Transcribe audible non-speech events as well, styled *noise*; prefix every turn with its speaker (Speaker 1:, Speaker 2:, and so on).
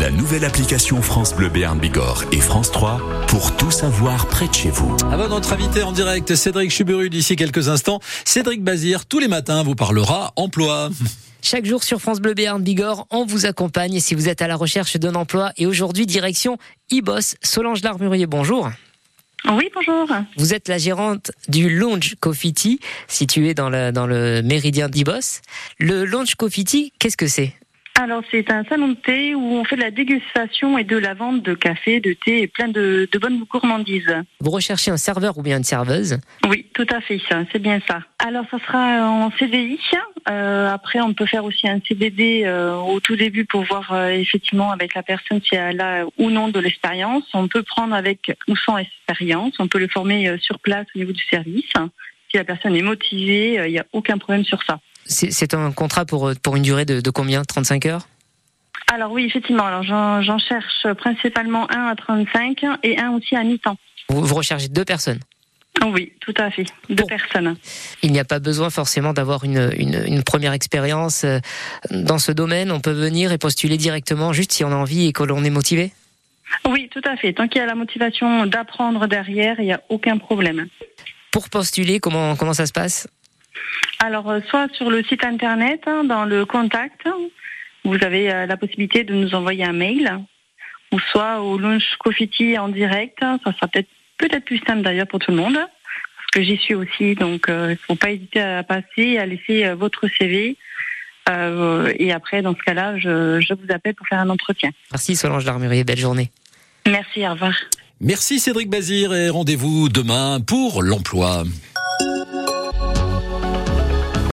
Speaker 1: La nouvelle application France Bleu Béarn Bigorre et France 3 pour tout savoir près de chez vous.
Speaker 2: Avant notre invité en direct, Cédric Chuburu, d'ici quelques instants, Cédric Bazir, tous les matins, vous parlera emploi. *laughs*
Speaker 3: Chaque jour sur France Bleu Béarn Bigorre, on vous accompagne si vous êtes à la recherche d'un emploi. Et aujourd'hui, direction e-boss. Solange Larmurier, bonjour.
Speaker 4: Oui, bonjour.
Speaker 3: Vous êtes la gérante du Lounge Coffee situé dans le, dans le méridien d'Ibos. Le Lounge Coffee qu'est-ce que c'est?
Speaker 4: Alors, c'est un salon de thé où on fait de la dégustation et de la vente de café, de thé et plein de, de bonnes gourmandises.
Speaker 3: Vous recherchez un serveur ou bien une serveuse
Speaker 4: Oui, tout à fait, ça, c'est bien ça. Alors, ça sera en CDI. Euh, après, on peut faire aussi un CDD euh, au tout début pour voir euh, effectivement avec la personne si elle a ou non de l'expérience. On peut prendre avec ou sans expérience. On peut le former euh, sur place au niveau du service. Si la personne est motivée, euh, il n'y a aucun problème sur ça.
Speaker 3: C'est un contrat pour, pour une durée de, de combien? 35 heures?
Speaker 4: Alors oui, effectivement. Alors j'en cherche principalement un à 35 et un aussi à mi-temps.
Speaker 3: vous, vous recherchez deux personnes?
Speaker 4: Oui, tout à fait. Deux
Speaker 3: Bon.
Speaker 4: personnes.
Speaker 3: Il n'y a pas besoin forcément d'avoir une, une, une première expérience euh, dans ce domaine. On peut venir et postuler directement juste si on a envie et que l'on est motivé?
Speaker 4: Oui, tout à fait. Tant qu'il y a la motivation d'apprendre derrière, il n'y a aucun problème.
Speaker 3: Pour postuler, comment, comment ça se passe?
Speaker 4: Alors, euh, soit sur le site internet, hein, dans le contact, vous avez euh, la possibilité de nous envoyer un mail, ou soit au Launch Coffee Tea en direct. Ça sera peut-être peut-être plus simple d'ailleurs pour tout le monde, parce que j'y suis aussi. Donc, euh, il ne faut pas hésiter à passer, à laisser euh, votre CV. Euh, et après, dans ce cas-là, je, je vous appelle pour faire un entretien.
Speaker 3: Merci Solange Larmurier, belle journée.
Speaker 4: Merci, au revoir.
Speaker 2: Merci Cédric Bazir et rendez-vous demain pour l'emploi.